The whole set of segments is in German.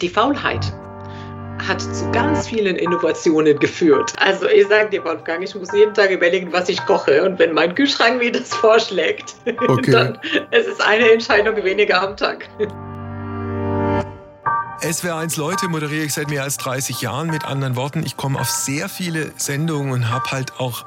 die Faulheit hat zu ganz vielen Innovationen geführt. Also ich sage dir, Wolfgang, ich muss jeden Tag überlegen, was ich koche. Und wenn mein Kühlschrank mir das vorschlägt, okay. dann es ist eine Entscheidung weniger am Tag. SWR1 Leute moderiere ich seit mehr als 30 Jahren. Mit anderen Worten, ich komme auf sehr viele Sendungen und habe halt auch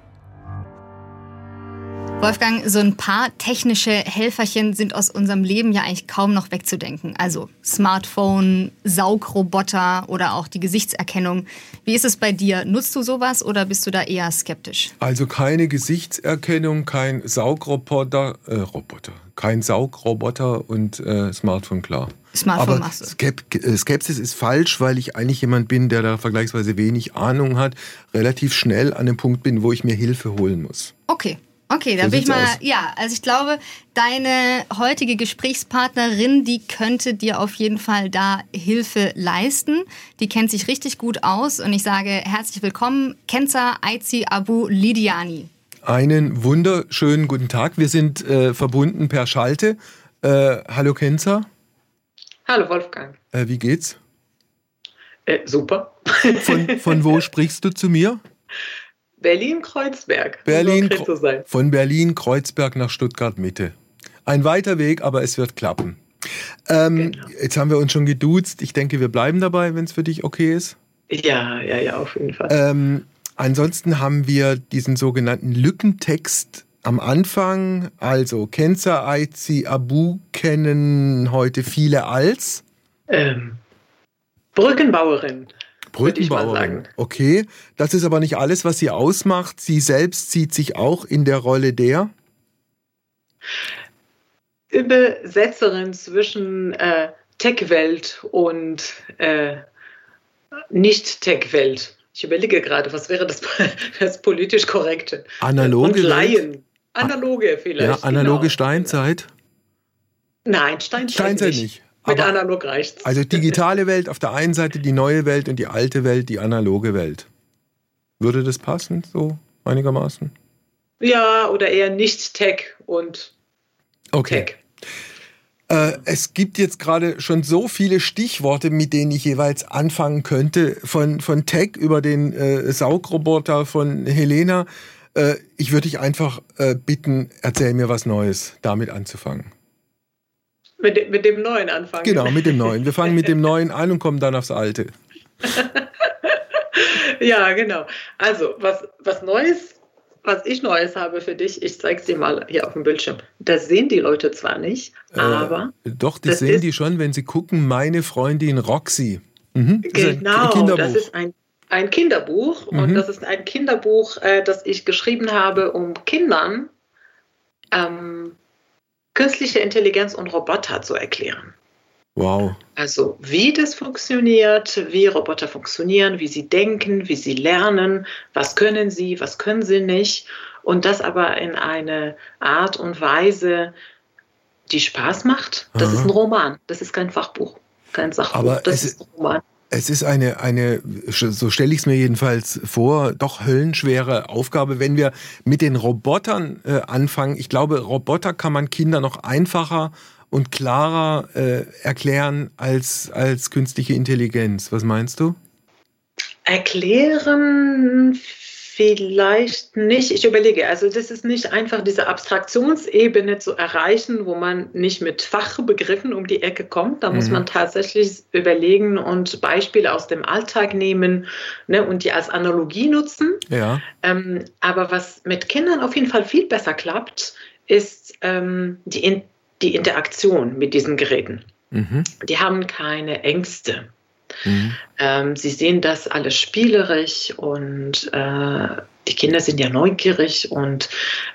Wolfgang, so ein paar technische Helferchen sind aus unserem Leben ja eigentlich kaum noch wegzudenken. Also Smartphone, Saugroboter oder auch die Gesichtserkennung. Wie ist es bei dir? Nutzt du sowas oder bist du da eher skeptisch? Also keine Gesichtserkennung, kein Saugroboter, äh, Roboter, kein Saugroboter und äh, Smartphone, klar. Smartphone Aber machst du. Äh, Skepsis ist falsch, weil ich eigentlich jemand bin, der da vergleichsweise wenig Ahnung hat, relativ schnell an dem Punkt bin, wo ich mir Hilfe holen muss. Okay. Okay, da so bin ich mal, aus. ja, also ich glaube, deine heutige Gesprächspartnerin, die könnte dir auf jeden Fall da Hilfe leisten. Die kennt sich richtig gut aus und ich sage herzlich willkommen, Kenza Aizi Abu Lidiani. Einen wunderschönen guten Tag. Wir sind äh, verbunden per Schalte. Äh, hallo Kenza. Hallo Wolfgang. Äh, wie geht's? Äh, super. Von, von wo sprichst du zu mir? Berlin-Kreuzberg. Berlin, von Berlin-Kreuzberg nach Stuttgart-Mitte. Ein weiter Weg, aber es wird klappen. Ähm, genau. Jetzt haben wir uns schon geduzt. Ich denke, wir bleiben dabei, wenn es für dich okay ist. Ja, ja, ja, auf jeden Fall. Ähm, ansonsten haben wir diesen sogenannten Lückentext am Anfang. Also Kenza Aizi Abu kennen heute viele als ähm, Brückenbauerin. Brückenbauerin. Okay, das ist aber nicht alles, was sie ausmacht. Sie selbst sieht sich auch in der Rolle der Übersetzerin zwischen äh, Tech-Welt und äh, Nicht-Tech-Welt. Ich überlege gerade, was wäre das, das politisch korrekte? Analoge und Laien. Analoge vielleicht. Ja, analoge genau. Steinzeit. Nein, Steinzeit, Steinzeit nicht. nicht. Mit Aber, analog reicht's. Also digitale Welt auf der einen Seite, die neue Welt und die alte Welt, die analoge Welt. Würde das passen, so einigermaßen? Ja, oder eher nicht Tech und okay. Tech. Äh, es gibt jetzt gerade schon so viele Stichworte, mit denen ich jeweils anfangen könnte. Von, von Tech über den äh, Saugroboter von Helena. Äh, ich würde dich einfach äh, bitten, erzähl mir was Neues, damit anzufangen. Mit, de, mit dem Neuen anfangen. Genau, mit dem Neuen. Wir fangen mit dem Neuen an und kommen dann aufs Alte. ja, genau. Also, was, was Neues, was ich Neues habe für dich, ich zeige es dir mal hier auf dem Bildschirm. Das sehen die Leute zwar nicht, äh, aber. Doch, das, sehen die schon, wenn sie gucken, meine Freundin Roxy. Mhm, genau, das, das ist ein ein Kinderbuch mhm. und das ist ein Kinderbuch, äh, das ich geschrieben habe, um Kindern ähm, künstliche Intelligenz und Roboter zu erklären. Wow. Also wie das funktioniert, wie Roboter funktionieren, wie sie denken, wie sie lernen, was können sie, was können sie nicht. Und das aber in eine Art und Weise, die Spaß macht. Das Aha. ist ein Roman, das ist kein Fachbuch, kein Sachbuch, aber das ist ein Roman. Es ist eine, eine, so stelle ich es mir jedenfalls vor, doch höllenschwere Aufgabe, wenn wir mit den Robotern äh, anfangen. Ich glaube, Roboter kann man Kindern noch einfacher und klarer äh, erklären als, als künstliche Intelligenz. Was meinst du? Erklären Vielleicht nicht. Ich überlege, also das ist nicht einfach diese Abstraktionsebene zu erreichen, wo man nicht mit Fachbegriffen um die Ecke kommt. Da mhm. muss man tatsächlich überlegen und Beispiele aus dem Alltag nehmen ne, und die als Analogie nutzen. Ja. Ähm, aber was mit Kindern auf jeden Fall viel besser klappt, ist ähm, die, in die Interaktion mit diesen Geräten. Mhm. Die haben keine Ängste. Mhm. Ähm, sie sehen das alles spielerisch und äh, die Kinder sind ja neugierig und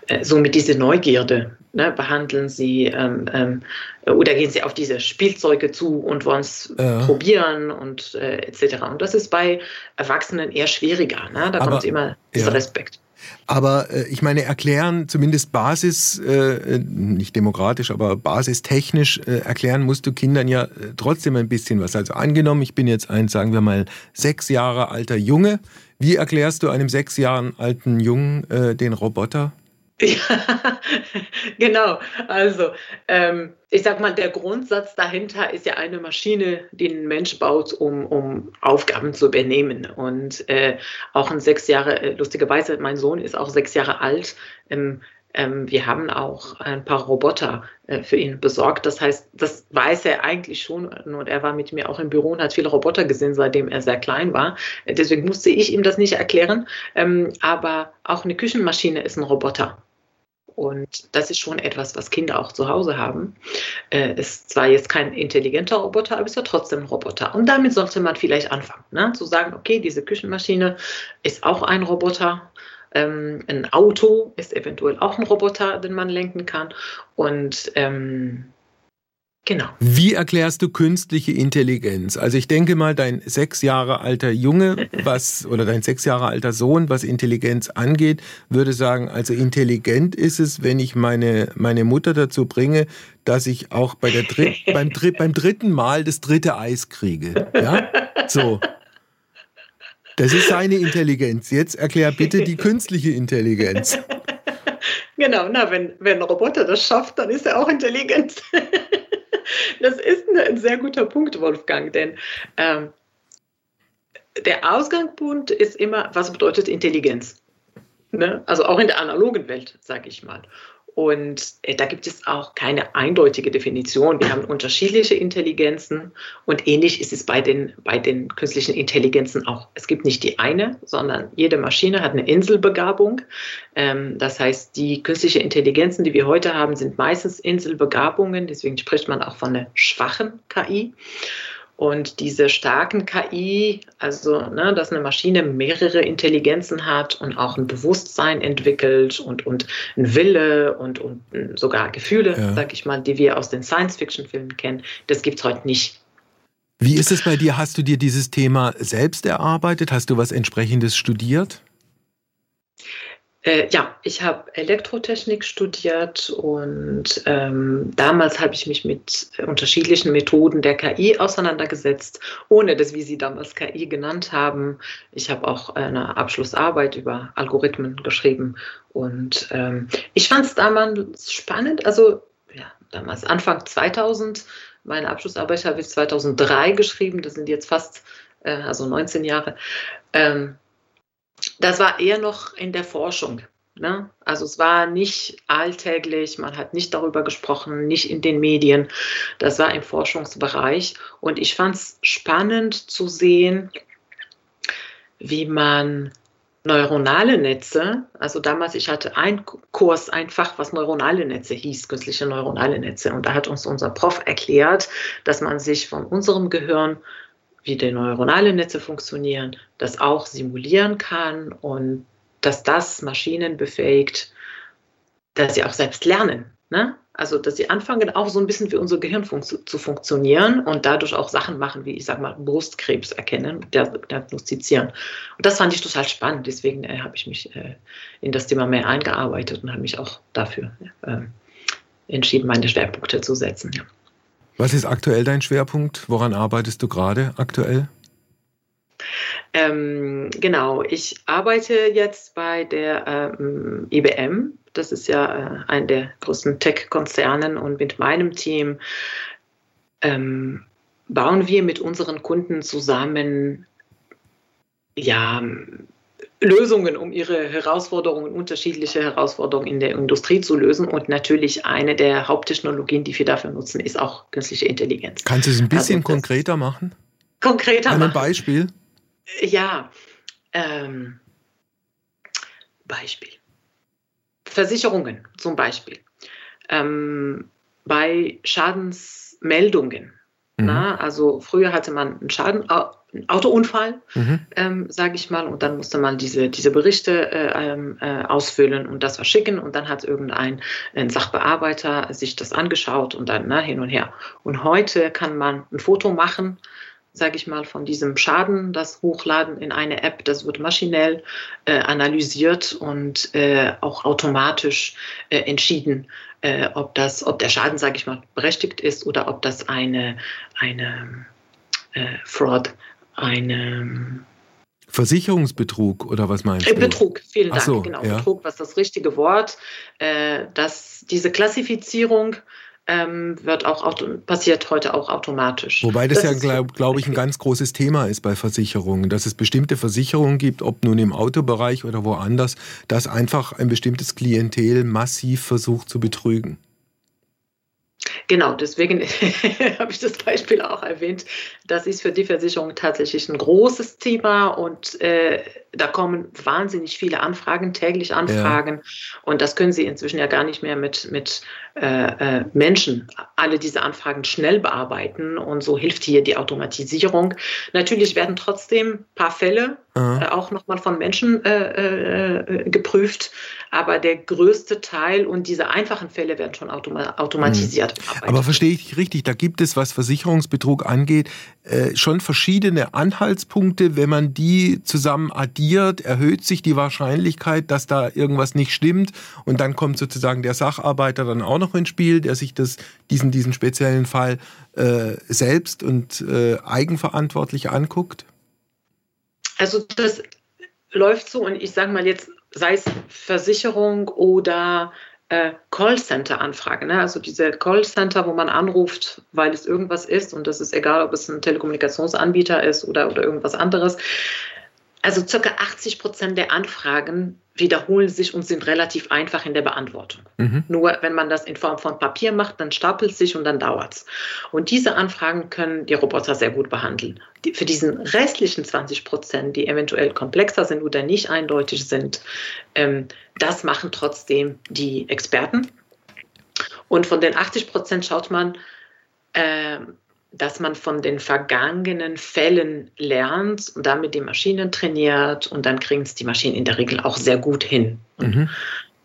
äh, so mit dieser Neugierde ne, behandeln sie ähm, ähm, oder gehen sie auf diese Spielzeuge zu und wollen es ja. probieren und äh, etc. Und das ist bei Erwachsenen eher schwieriger. Ne? Da Aber, kommt immer dieser ja. Respekt. Aber äh, ich meine, erklären, zumindest Basis, äh, nicht demokratisch, aber basistechnisch äh, erklären musst du Kindern ja äh, trotzdem ein bisschen was. Also angenommen, ich bin jetzt ein, sagen wir mal, sechs Jahre alter Junge. Wie erklärst du einem sechs Jahre alten Jungen äh, den Roboter? Ja, genau. Also, ähm, ich sag mal, der Grundsatz dahinter ist ja eine Maschine, die ein Mensch baut, um, um Aufgaben zu übernehmen. Und äh, auch ein sechs Jahre, äh, lustigerweise, mein Sohn ist auch sechs Jahre alt. Ähm, ähm, wir haben auch ein paar Roboter äh, für ihn besorgt. Das heißt, das weiß er eigentlich schon. Und er war mit mir auch im Büro und hat viele Roboter gesehen, seitdem er sehr klein war. Deswegen musste ich ihm das nicht erklären. Ähm, aber auch eine Küchenmaschine ist ein Roboter. Und das ist schon etwas, was Kinder auch zu Hause haben. Äh, ist zwar jetzt kein intelligenter Roboter, aber ist ja trotzdem ein Roboter. Und damit sollte man vielleicht anfangen, ne? zu sagen, okay, diese Küchenmaschine ist auch ein Roboter. Ähm, ein Auto ist eventuell auch ein Roboter, den man lenken kann. Und ähm, Genau. Wie erklärst du künstliche Intelligenz? Also ich denke mal, dein sechs Jahre alter Junge, was oder dein sechs Jahre alter Sohn, was Intelligenz angeht, würde sagen, also intelligent ist es, wenn ich meine meine Mutter dazu bringe, dass ich auch bei der Dritt, beim, Dritt, beim dritten Mal das dritte Eis kriege. Ja, so. Das ist seine Intelligenz. Jetzt erklär bitte die künstliche Intelligenz. Genau, na, wenn, wenn ein Roboter das schafft, dann ist er auch intelligent. Das ist ein sehr guter Punkt, Wolfgang, denn ähm, der Ausgangspunkt ist immer, was bedeutet Intelligenz? Ne? Also auch in der analogen Welt, sage ich mal. Und äh, da gibt es auch keine eindeutige Definition. Wir haben unterschiedliche Intelligenzen und ähnlich ist es bei den, bei den künstlichen Intelligenzen auch. Es gibt nicht die eine, sondern jede Maschine hat eine Inselbegabung. Ähm, das heißt, die künstlichen Intelligenzen, die wir heute haben, sind meistens Inselbegabungen. Deswegen spricht man auch von einer schwachen KI. Und diese starken KI, also ne, dass eine Maschine mehrere Intelligenzen hat und auch ein Bewusstsein entwickelt und, und ein Wille und, und sogar Gefühle, ja. sag ich mal, die wir aus den Science-Fiction-Filmen kennen, das gibt es heute nicht. Wie ist es bei dir? Hast du dir dieses Thema selbst erarbeitet? Hast du was entsprechendes studiert? Äh, ja, ich habe Elektrotechnik studiert und ähm, damals habe ich mich mit unterschiedlichen Methoden der KI auseinandergesetzt, ohne dass wir sie damals KI genannt haben. Ich habe auch eine Abschlussarbeit über Algorithmen geschrieben und ähm, ich fand es damals spannend. Also ja, damals Anfang 2000, meine Abschlussarbeit habe ich 2003 geschrieben, das sind jetzt fast äh, also 19 Jahre. Ähm, das war eher noch in der Forschung. Ne? Also es war nicht alltäglich, man hat nicht darüber gesprochen, nicht in den Medien. Das war im Forschungsbereich. Und ich fand es spannend zu sehen, wie man neuronale Netze, also damals, ich hatte einen Kurs einfach, was neuronale Netze hieß, künstliche neuronale Netze. Und da hat uns unser Prof erklärt, dass man sich von unserem Gehirn wie die neuronale Netze funktionieren, das auch simulieren kann und dass das Maschinen befähigt, dass sie auch selbst lernen. Ne? Also, dass sie anfangen, auch so ein bisschen wie unser Gehirn fun zu funktionieren und dadurch auch Sachen machen, wie ich sage mal, Brustkrebs erkennen, diagnostizieren. Und das fand ich total spannend. Deswegen äh, habe ich mich äh, in das Thema mehr eingearbeitet und habe mich auch dafür äh, entschieden, meine Schwerpunkte zu setzen. Ja. Was ist aktuell dein Schwerpunkt? Woran arbeitest du gerade aktuell? Ähm, genau, ich arbeite jetzt bei der ähm, IBM. Das ist ja äh, ein der größten Tech-Konzernen und mit meinem Team ähm, bauen wir mit unseren Kunden zusammen ja, Lösungen, um ihre Herausforderungen, unterschiedliche Herausforderungen in der Industrie zu lösen. Und natürlich eine der Haupttechnologien, die wir dafür nutzen, ist auch künstliche Intelligenz. Kannst du es ein bisschen also, konkreter machen? Konkreter Ein machen. Beispiel? Ja, ähm, Beispiel. Versicherungen zum Beispiel. Ähm, bei Schadensmeldungen. Mhm. Na, also früher hatte man einen Schaden, Autounfall, mhm. ähm, sage ich mal, und dann musste man diese, diese Berichte äh, ähm, äh, ausfüllen und das verschicken und dann hat irgendein ein Sachbearbeiter sich das angeschaut und dann na, hin und her. Und heute kann man ein Foto machen, sage ich mal, von diesem Schaden, das Hochladen in eine App, das wird maschinell äh, analysiert und äh, auch automatisch äh, entschieden, äh, ob, das, ob der Schaden, sage ich mal, berechtigt ist oder ob das eine, eine äh, Fraud, eine Versicherungsbetrug oder was meinst du? Betrug, vielen Dank. So, genau, ja. Betrug, was das richtige Wort. Äh, dass diese Klassifizierung ähm, wird auch passiert heute auch automatisch. Wobei das, das ja, glaube glaub ich, ein ganz großes Thema ist bei Versicherungen, dass es bestimmte Versicherungen gibt, ob nun im Autobereich oder woanders, dass einfach ein bestimmtes Klientel massiv versucht zu betrügen. Genau, deswegen habe ich das Beispiel auch erwähnt. Das ist für die Versicherung tatsächlich ein großes Thema und äh, da kommen wahnsinnig viele Anfragen, täglich Anfragen. Ja. Und das können Sie inzwischen ja gar nicht mehr mit, mit äh, äh, Menschen alle diese Anfragen schnell bearbeiten. Und so hilft hier die Automatisierung. Natürlich werden trotzdem ein paar Fälle äh, auch nochmal von Menschen äh, geprüft. Aber der größte Teil und diese einfachen Fälle werden schon automa automatisiert. Mhm. Aber verstehe ich richtig, da gibt es, was Versicherungsbetrug angeht, schon verschiedene Anhaltspunkte. Wenn man die zusammen addiert, erhöht sich die Wahrscheinlichkeit, dass da irgendwas nicht stimmt. Und dann kommt sozusagen der Sacharbeiter dann auch noch ins Spiel, der sich das, diesen, diesen speziellen Fall äh, selbst und äh, eigenverantwortlich anguckt. Also das läuft so und ich sage mal jetzt, sei es Versicherung oder äh, Callcenter-Anfrage. Ne? Also diese Callcenter, wo man anruft, weil es irgendwas ist und das ist egal, ob es ein Telekommunikationsanbieter ist oder, oder irgendwas anderes. Also circa 80 Prozent der Anfragen wiederholen sich und sind relativ einfach in der Beantwortung. Mhm. Nur wenn man das in Form von Papier macht, dann stapelt es sich und dann dauert es. Und diese Anfragen können die Roboter sehr gut behandeln. Die, für diesen restlichen 20 Prozent, die eventuell komplexer sind oder nicht eindeutig sind, ähm, das machen trotzdem die Experten. Und von den 80 Prozent schaut man, äh, dass man von den vergangenen Fällen lernt und damit die Maschinen trainiert und dann kriegen es die Maschinen in der Regel auch sehr gut hin. Mhm.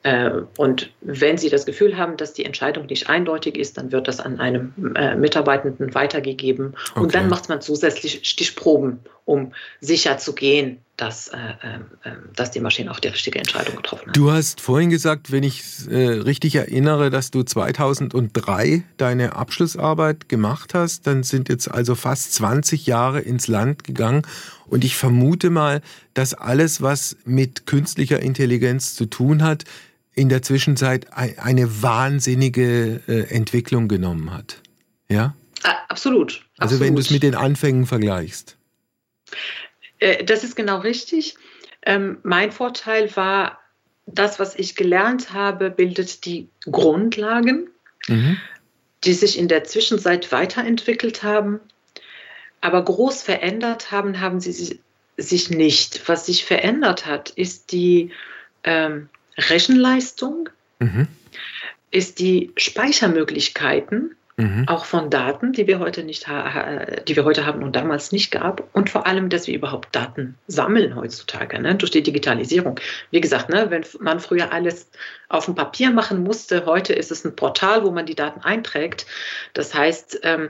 Äh, und wenn Sie das Gefühl haben, dass die Entscheidung nicht eindeutig ist, dann wird das an einem äh, Mitarbeitenden weitergegeben. Okay. Und dann macht man zusätzlich Stichproben, um sicher zu gehen, dass, äh, äh, dass die Maschine auch die richtige Entscheidung getroffen hat. Du hast vorhin gesagt, wenn ich äh, richtig erinnere, dass du 2003 deine Abschlussarbeit gemacht hast, dann sind jetzt also fast 20 Jahre ins Land gegangen. Und ich vermute mal, dass alles, was mit künstlicher Intelligenz zu tun hat, in der Zwischenzeit eine wahnsinnige äh, Entwicklung genommen hat. Ja? Absolut. Also absolut. wenn du es mit den Anfängen vergleichst. Äh, das ist genau richtig. Ähm, mein Vorteil war, das, was ich gelernt habe, bildet die Grundlagen, mhm. die sich in der Zwischenzeit weiterentwickelt haben. Aber groß verändert haben, haben sie sich nicht. Was sich verändert hat, ist die ähm, Rechenleistung, mhm. ist die Speichermöglichkeiten mhm. auch von Daten, die wir heute nicht die wir heute haben und damals nicht gab. Und vor allem, dass wir überhaupt Daten sammeln heutzutage ne, durch die Digitalisierung. Wie gesagt, ne, wenn man früher alles auf dem Papier machen musste, heute ist es ein Portal, wo man die Daten einträgt. Das heißt, ähm,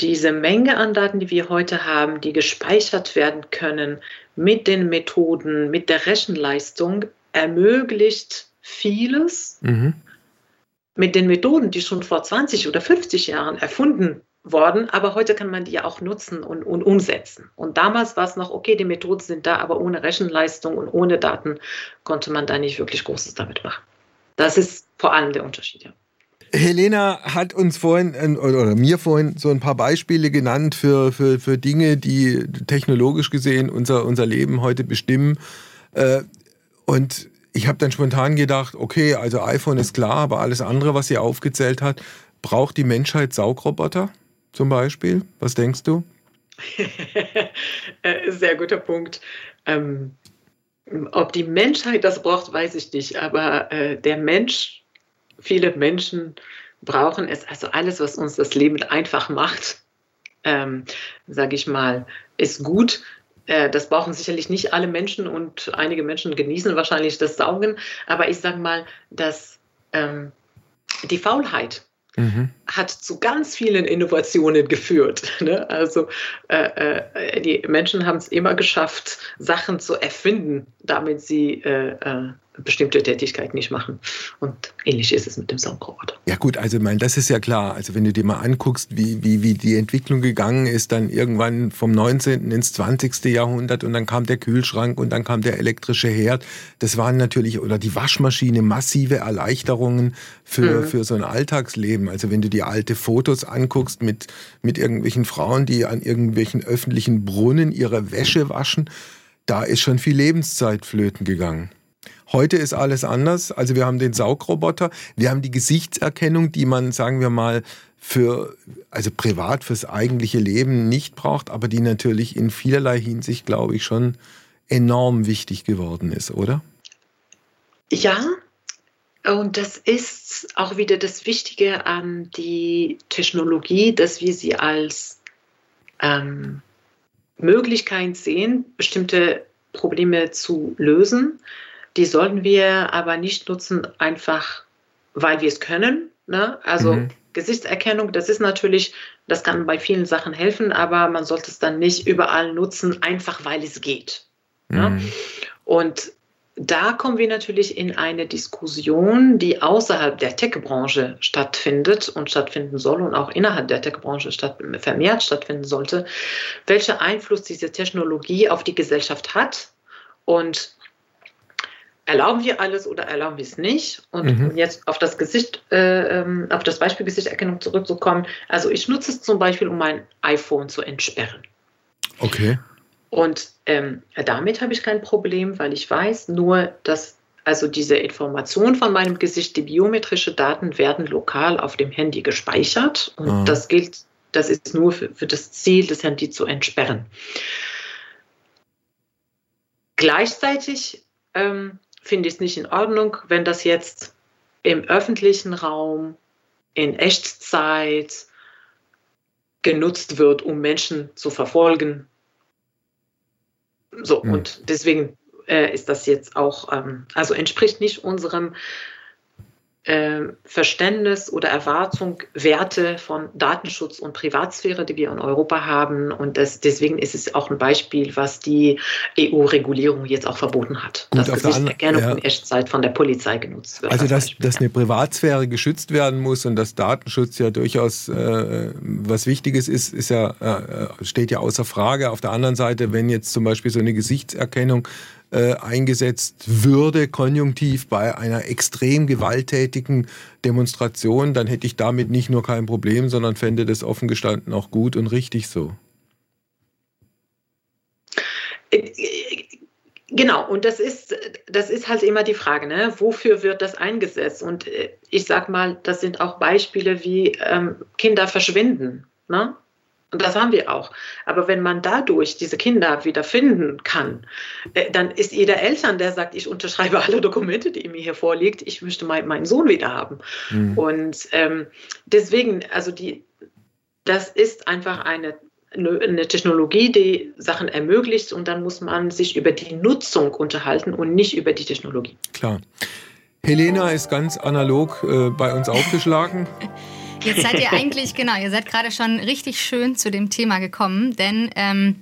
diese Menge an Daten, die wir heute haben, die gespeichert werden können mit den Methoden, mit der Rechenleistung, ermöglicht vieles. Mhm. Mit den Methoden, die schon vor 20 oder 50 Jahren erfunden worden, aber heute kann man die ja auch nutzen und, und umsetzen. Und damals war es noch, okay, die Methoden sind da, aber ohne Rechenleistung und ohne Daten konnte man da nicht wirklich Großes damit machen. Das ist vor allem der Unterschied, ja. Helena hat uns vorhin äh, oder mir vorhin so ein paar Beispiele genannt für, für, für Dinge, die technologisch gesehen unser, unser Leben heute bestimmen. Äh, und ich habe dann spontan gedacht, okay, also iPhone ist klar, aber alles andere, was sie aufgezählt hat, braucht die Menschheit Saugroboter zum Beispiel? Was denkst du? Äh, sehr guter Punkt. Ähm, ob die Menschheit das braucht, weiß ich nicht. Aber äh, der Mensch viele Menschen brauchen es, also alles, was uns das Leben einfach macht, ähm, sage ich mal, ist gut. Äh, das brauchen sicherlich nicht alle Menschen und einige Menschen genießen wahrscheinlich das Saugen. Aber ich sage mal, dass ähm, die Faulheit mhm. hat zu ganz vielen Innovationen geführt. Ne? Also äh, äh, die Menschen haben es immer geschafft, Sachen zu erfinden, damit sie äh, äh bestimmte Tätigkeit nicht machen. Und ähnlich ist es mit dem Saugroboter. Ja gut, also ich meine, das ist ja klar. Also wenn du dir mal anguckst, wie, wie, wie die Entwicklung gegangen ist, dann irgendwann vom 19. ins 20. Jahrhundert und dann kam der Kühlschrank und dann kam der elektrische Herd. Das waren natürlich, oder die Waschmaschine, massive Erleichterungen für, mhm. für so ein Alltagsleben. Also wenn du dir alte Fotos anguckst mit, mit irgendwelchen Frauen, die an irgendwelchen öffentlichen Brunnen ihre Wäsche waschen, da ist schon viel Lebenszeit flöten gegangen. Heute ist alles anders. Also wir haben den Saugroboter, wir haben die Gesichtserkennung, die man, sagen wir mal, für, also privat fürs eigentliche Leben nicht braucht, aber die natürlich in vielerlei Hinsicht, glaube ich, schon enorm wichtig geworden ist, oder? Ja, und das ist auch wieder das Wichtige an die Technologie, dass wir sie als ähm, Möglichkeit sehen, bestimmte Probleme zu lösen. Die sollten wir aber nicht nutzen, einfach weil wir es können. Ne? Also mhm. Gesichtserkennung, das ist natürlich, das kann bei vielen Sachen helfen, aber man sollte es dann nicht überall nutzen, einfach weil es geht. Ne? Mhm. Ne? Und da kommen wir natürlich in eine Diskussion, die außerhalb der Tech-Branche stattfindet und stattfinden soll und auch innerhalb der Tech-Branche statt, vermehrt stattfinden sollte, welcher Einfluss diese Technologie auf die Gesellschaft hat und erlauben wir alles oder erlauben wir es nicht? Und mhm. jetzt auf das Gesicht, äh, ähm, auf das Beispiel Gesichtserkennung zurückzukommen. Also ich nutze es zum Beispiel, um mein iPhone zu entsperren. Okay. Und ähm, damit habe ich kein Problem, weil ich weiß nur, dass also diese Information von meinem Gesicht, die biometrische Daten werden lokal auf dem Handy gespeichert. Und ah. das gilt, das ist nur für, für das Ziel, das Handy zu entsperren. Gleichzeitig ähm, finde ich es nicht in Ordnung, wenn das jetzt im öffentlichen Raum in Echtzeit genutzt wird, um Menschen zu verfolgen. So, mhm. und deswegen äh, ist das jetzt auch, ähm, also entspricht nicht unserem Verständnis oder Erwartung, Werte von Datenschutz und Privatsphäre, die wir in Europa haben. Und das, deswegen ist es auch ein Beispiel, was die EU-Regulierung jetzt auch verboten hat, Gut, dass Gesichtserkennung ja. in Echtzeit von der Polizei genutzt wird. Also, dass, dass eine Privatsphäre geschützt werden muss und dass Datenschutz ja durchaus äh, was Wichtiges ist, ist ja, äh, steht ja außer Frage. Auf der anderen Seite, wenn jetzt zum Beispiel so eine Gesichtserkennung äh, eingesetzt würde, konjunktiv bei einer extrem gewalttätigen Demonstration, dann hätte ich damit nicht nur kein Problem, sondern fände das offen gestanden auch gut und richtig so. Genau, und das ist, das ist halt immer die Frage, ne? wofür wird das eingesetzt? Und äh, ich sag mal, das sind auch Beispiele wie ähm, Kinder verschwinden. Ne? Und das haben wir auch. Aber wenn man dadurch diese Kinder wieder finden kann, äh, dann ist jeder Eltern, der sagt, ich unterschreibe alle Dokumente, die mir hier vorliegt, ich möchte meinen Sohn wieder haben. Mhm. Und ähm, deswegen, also die, das ist einfach eine, eine Technologie, die Sachen ermöglicht und dann muss man sich über die Nutzung unterhalten und nicht über die Technologie. Klar. Helena ist ganz analog äh, bei uns aufgeschlagen. Jetzt seid ihr eigentlich, genau, ihr seid gerade schon richtig schön zu dem Thema gekommen, denn ähm,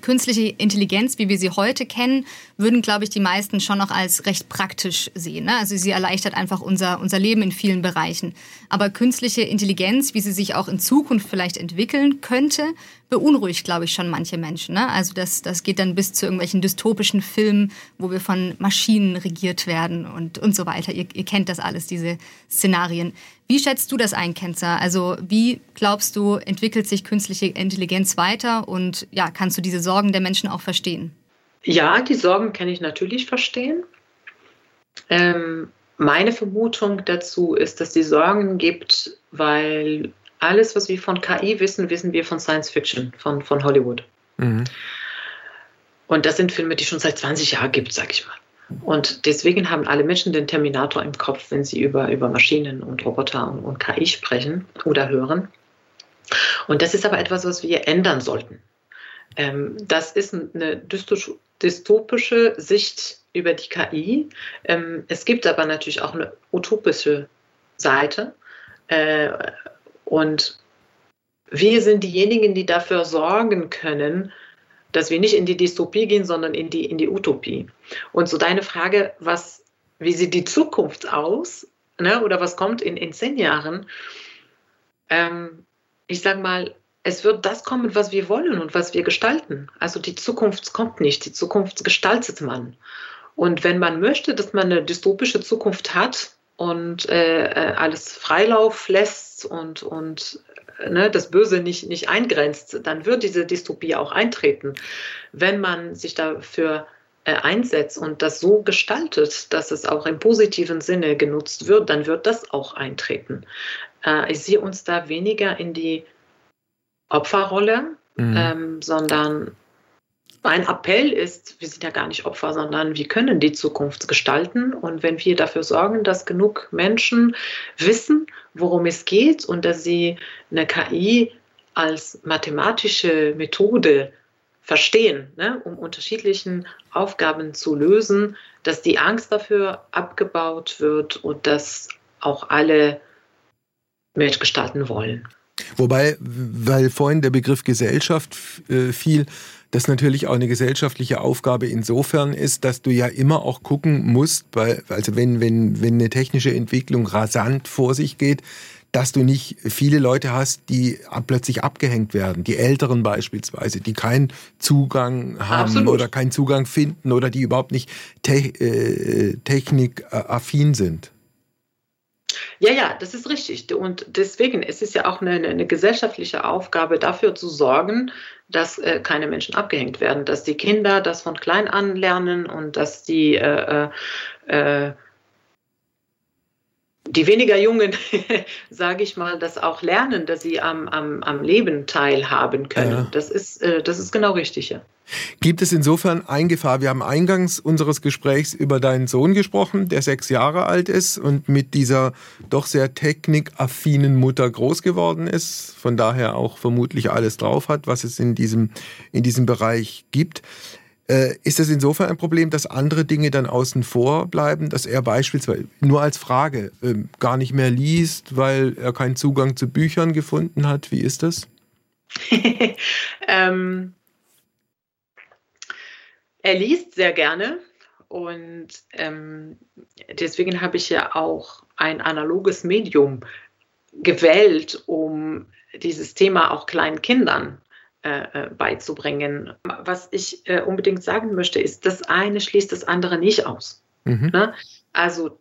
künstliche Intelligenz, wie wir sie heute kennen, würden, glaube ich, die meisten schon noch als recht praktisch sehen. Ne? Also sie erleichtert einfach unser, unser Leben in vielen Bereichen. Aber künstliche Intelligenz, wie sie sich auch in Zukunft vielleicht entwickeln könnte, beunruhigt, glaube ich, schon manche Menschen. Ne? Also das, das geht dann bis zu irgendwelchen dystopischen Filmen, wo wir von Maschinen regiert werden und, und so weiter. Ihr, ihr kennt das alles, diese Szenarien. Wie schätzt du das ein, Kenzer? Also wie glaubst du, entwickelt sich künstliche Intelligenz weiter und ja, kannst du diese Sorgen der Menschen auch verstehen? Ja, die Sorgen kann ich natürlich verstehen. Ähm, meine Vermutung dazu ist, dass die Sorgen gibt, weil alles, was wir von KI wissen, wissen wir von Science Fiction, von, von Hollywood. Mhm. Und das sind Filme, die schon seit 20 Jahren gibt, sag ich mal. Und deswegen haben alle Menschen den Terminator im Kopf, wenn sie über, über Maschinen und Roboter und, und KI sprechen oder hören. Und das ist aber etwas, was wir ändern sollten. Ähm, das ist eine dystopische Sicht über die KI. Ähm, es gibt aber natürlich auch eine utopische Seite. Äh, und wir sind diejenigen, die dafür sorgen können, dass wir nicht in die Dystopie gehen, sondern in die, in die Utopie. Und so deine Frage, was, wie sieht die Zukunft aus ne, oder was kommt in, in zehn Jahren? Ähm, ich sage mal, es wird das kommen, was wir wollen und was wir gestalten. Also die Zukunft kommt nicht, die Zukunft gestaltet man. Und wenn man möchte, dass man eine dystopische Zukunft hat und äh, äh alles Freilauf lässt und, und ne, das Böse nicht, nicht eingrenzt, dann wird diese Dystopie auch eintreten. Wenn man sich dafür äh, einsetzt und das so gestaltet, dass es auch im positiven Sinne genutzt wird, dann wird das auch eintreten. Äh, ich sehe uns da weniger in die Opferrolle, mhm. ähm, sondern mein Appell ist, wir sind ja gar nicht Opfer, sondern wir können die Zukunft gestalten. Und wenn wir dafür sorgen, dass genug Menschen wissen, worum es geht und dass sie eine KI als mathematische Methode verstehen, ne, um unterschiedlichen Aufgaben zu lösen, dass die Angst dafür abgebaut wird und dass auch alle mitgestalten wollen. Wobei, weil vorhin der Begriff Gesellschaft äh, fiel, das natürlich auch eine gesellschaftliche Aufgabe insofern ist, dass du ja immer auch gucken musst, weil, also wenn, wenn, wenn eine technische Entwicklung rasant vor sich geht, dass du nicht viele Leute hast, die plötzlich abgehängt werden, die Älteren beispielsweise, die keinen Zugang haben Absolut. oder keinen Zugang finden oder die überhaupt nicht te äh, technikaffin sind. Ja, ja, das ist richtig. Und deswegen ist es ja auch eine, eine gesellschaftliche Aufgabe, dafür zu sorgen, dass äh, keine Menschen abgehängt werden, dass die Kinder das von klein an lernen und dass die äh, äh, äh die weniger Jungen, sage ich mal, das auch lernen, dass sie am, am, am Leben teilhaben können. Ja. Das, ist, äh, das ist genau richtig. Ja. Gibt es insofern ein Gefahr? Wir haben eingangs unseres Gesprächs über deinen Sohn gesprochen, der sechs Jahre alt ist und mit dieser doch sehr technikaffinen Mutter groß geworden ist, von daher auch vermutlich alles drauf hat, was es in diesem, in diesem Bereich gibt. Äh, ist das insofern ein Problem, dass andere Dinge dann außen vor bleiben, dass er beispielsweise nur als Frage äh, gar nicht mehr liest, weil er keinen Zugang zu Büchern gefunden hat? Wie ist das? ähm, er liest sehr gerne und ähm, deswegen habe ich ja auch ein analoges Medium gewählt, um dieses Thema auch kleinen Kindern äh, äh, beizubringen. Was ich äh, unbedingt sagen möchte, ist, das eine schließt das andere nicht aus. Mhm. Ne? Also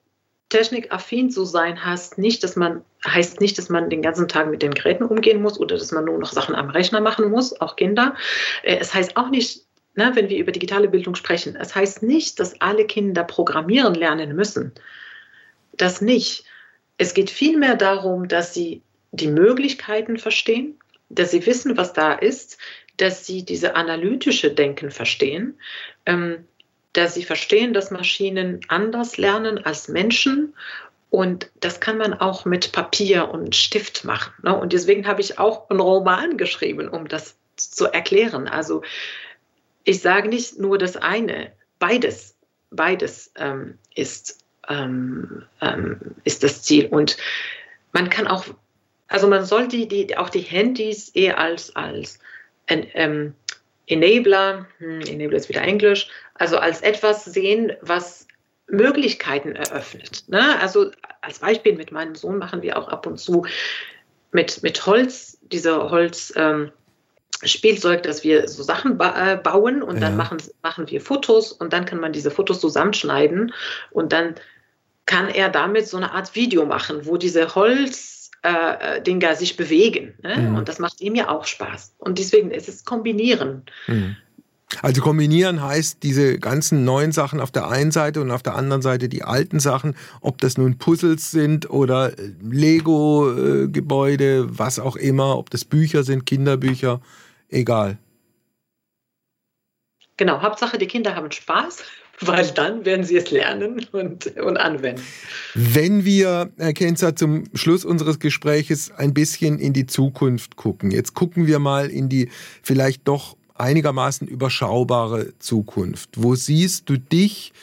technikaffin zu sein heißt nicht, dass man heißt nicht, dass man den ganzen Tag mit den Geräten umgehen muss oder dass man nur noch Sachen am Rechner machen muss, auch Kinder. Äh, es heißt auch nicht, ne, wenn wir über digitale Bildung sprechen, es heißt nicht, dass alle Kinder programmieren lernen müssen. Das nicht. Es geht vielmehr darum, dass sie die Möglichkeiten verstehen, dass sie wissen, was da ist, dass sie diese analytische Denken verstehen, ähm, dass sie verstehen, dass Maschinen anders lernen als Menschen. Und das kann man auch mit Papier und Stift machen. Ne? Und deswegen habe ich auch einen Roman geschrieben, um das zu erklären. Also ich sage nicht nur das eine, beides, beides ähm, ist, ähm, ähm ist das Ziel. Und man kann auch also man soll die, die, auch die Handys eher als, als ähm, Enabler, hm, Enabler ist wieder Englisch, also als etwas sehen, was Möglichkeiten eröffnet. Ne? Also als Beispiel mit meinem Sohn machen wir auch ab und zu mit, mit Holz, diese Holz. Ähm, Spielzeug, dass wir so Sachen ba äh, bauen und ja. dann machen, machen wir Fotos und dann kann man diese Fotos zusammenschneiden und dann kann er damit so eine Art Video machen, wo diese Holz äh, Dinger sich bewegen. Ne? Mhm. Und das macht ihm ja auch Spaß. Und deswegen ist es Kombinieren. Mhm. Also kombinieren heißt diese ganzen neuen Sachen auf der einen Seite und auf der anderen Seite die alten Sachen, ob das nun Puzzles sind oder äh, Lego-Gebäude, äh, was auch immer, ob das Bücher sind, Kinderbücher, egal. Genau, Hauptsache die Kinder haben Spaß weil dann werden sie es lernen und, und anwenden. Wenn wir, Herr Kenzer, zum Schluss unseres Gespräches ein bisschen in die Zukunft gucken. Jetzt gucken wir mal in die vielleicht doch einigermaßen überschaubare Zukunft. Wo siehst du dich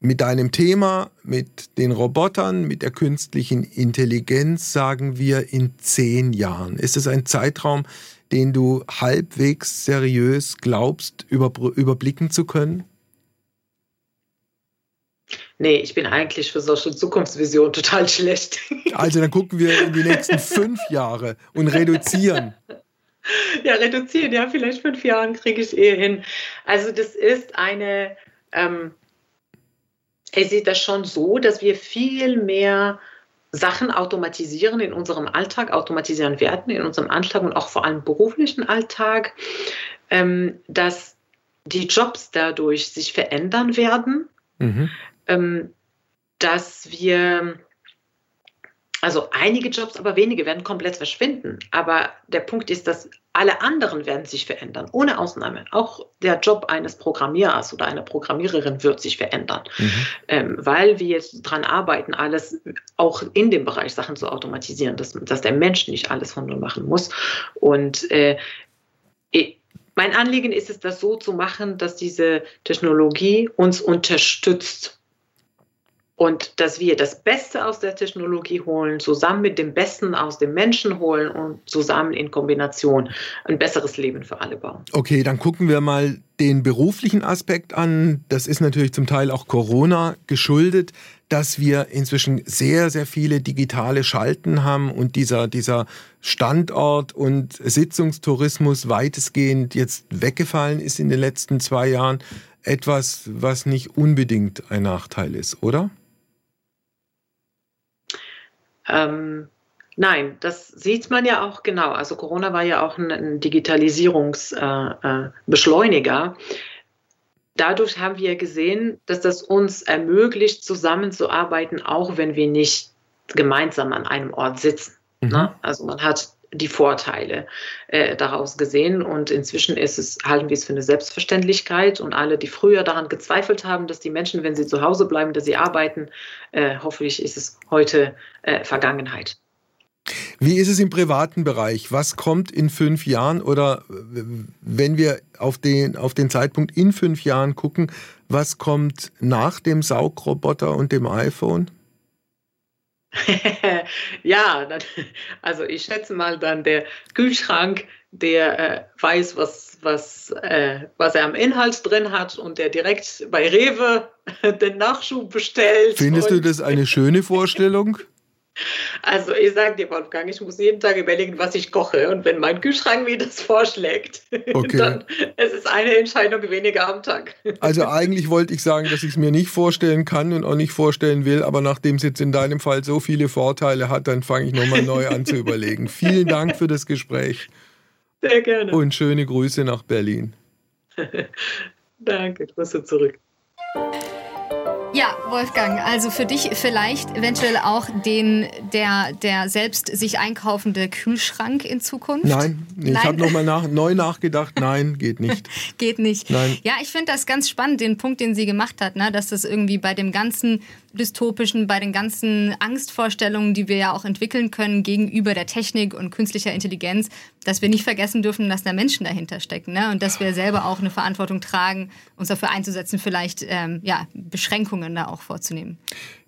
mit deinem Thema, mit den Robotern, mit der künstlichen Intelligenz, sagen wir in zehn Jahren? Ist es ein Zeitraum, den du halbwegs seriös glaubst, überblicken zu können? Nee, ich bin eigentlich für solche Zukunftsvisionen total schlecht. Also dann gucken wir in die nächsten fünf Jahre und reduzieren. Ja, reduzieren, ja, vielleicht fünf Jahren kriege ich eher hin. Also das ist eine, ähm, ich sehe das schon so, dass wir viel mehr Sachen automatisieren in unserem Alltag, automatisieren werden in unserem Alltag und auch vor allem beruflichen Alltag, ähm, dass die Jobs dadurch sich verändern werden. Mhm ähm, dass wir, also einige Jobs, aber wenige werden komplett verschwinden. Aber der Punkt ist, dass alle anderen werden sich verändern, ohne Ausnahme. Auch der Job eines Programmierers oder einer Programmiererin wird sich verändern, mhm. ähm, weil wir jetzt daran arbeiten, alles auch in dem Bereich Sachen zu automatisieren, dass, dass der Mensch nicht alles von null machen muss. Und äh, mein Anliegen ist es, das so zu machen, dass diese Technologie uns unterstützt und dass wir das Beste aus der Technologie holen, zusammen mit dem Besten aus dem Menschen holen und zusammen in Kombination ein besseres Leben für alle bauen. Okay, dann gucken wir mal den beruflichen Aspekt an. Das ist natürlich zum Teil auch Corona geschuldet, dass wir inzwischen sehr, sehr viele digitale Schalten haben und dieser, dieser Standort- und Sitzungstourismus weitestgehend jetzt weggefallen ist in den letzten zwei Jahren. Etwas, was nicht unbedingt ein Nachteil ist, oder? Ähm, nein, das sieht man ja auch genau. Also Corona war ja auch ein, ein Digitalisierungsbeschleuniger. Äh, äh Dadurch haben wir gesehen, dass das uns ermöglicht, zusammenzuarbeiten, auch wenn wir nicht gemeinsam an einem Ort sitzen. Mhm. Ne? Also man hat die Vorteile äh, daraus gesehen. Und inzwischen ist es, halten wir es für eine Selbstverständlichkeit. Und alle, die früher daran gezweifelt haben, dass die Menschen, wenn sie zu Hause bleiben, dass sie arbeiten, äh, hoffentlich ist es heute äh, Vergangenheit. Wie ist es im privaten Bereich? Was kommt in fünf Jahren oder wenn wir auf den, auf den Zeitpunkt in fünf Jahren gucken, was kommt nach dem Saugroboter und dem iPhone? ja, dann, also ich schätze mal dann der Kühlschrank, der äh, weiß, was, was, äh, was er am Inhalt drin hat und der direkt bei Rewe den Nachschub bestellt. Findest du das eine schöne Vorstellung? Also ich sage dir, Wolfgang, ich muss jeden Tag überlegen, was ich koche. Und wenn mein Kühlschrank mir das vorschlägt, okay. dann es ist eine Entscheidung weniger am Tag. Also eigentlich wollte ich sagen, dass ich es mir nicht vorstellen kann und auch nicht vorstellen will, aber nachdem es jetzt in deinem Fall so viele Vorteile hat, dann fange ich nochmal neu an zu überlegen. Vielen Dank für das Gespräch. Sehr gerne. Und schöne Grüße nach Berlin. Danke, Grüße zurück. Ja, Wolfgang, also für dich vielleicht eventuell auch den, der, der selbst sich einkaufende Kühlschrank in Zukunft? Nein, ich habe nochmal nach, neu nachgedacht. Nein, geht nicht. geht nicht. Nein. Ja, ich finde das ganz spannend, den Punkt, den sie gemacht hat, ne? dass das irgendwie bei dem ganzen dystopischen, bei den ganzen Angstvorstellungen, die wir ja auch entwickeln können gegenüber der Technik und künstlicher Intelligenz, dass wir nicht vergessen dürfen, dass da Menschen dahinter stecken ne? und dass wir selber auch eine Verantwortung tragen, uns dafür einzusetzen, vielleicht ähm, ja, Beschränkungen da auch vorzunehmen.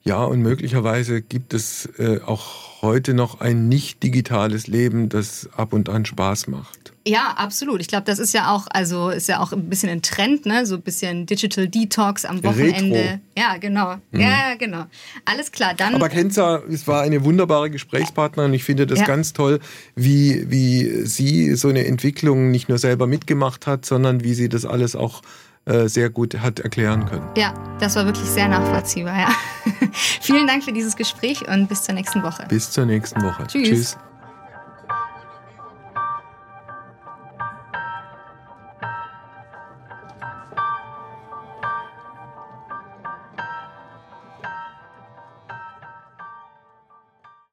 Ja, und möglicherweise gibt es äh, auch heute noch ein nicht digitales Leben, das ab und an Spaß macht. Ja, absolut. Ich glaube, das ist ja auch, also ist ja auch ein bisschen ein Trend, ne? So ein bisschen Digital Detox am Wochenende. Retro. Ja, genau. Mhm. Ja, genau. Alles klar, dann. Aber Kenza, es war eine wunderbare Gesprächspartnerin. Ich finde das ja. ganz toll, wie, wie sie so eine Entwicklung nicht nur selber mitgemacht hat, sondern wie sie das alles auch äh, sehr gut hat erklären können. Ja, das war wirklich sehr nachvollziehbar. Ja. Vielen Dank für dieses Gespräch und bis zur nächsten Woche. Bis zur nächsten Woche. Tschüss. Tschüss.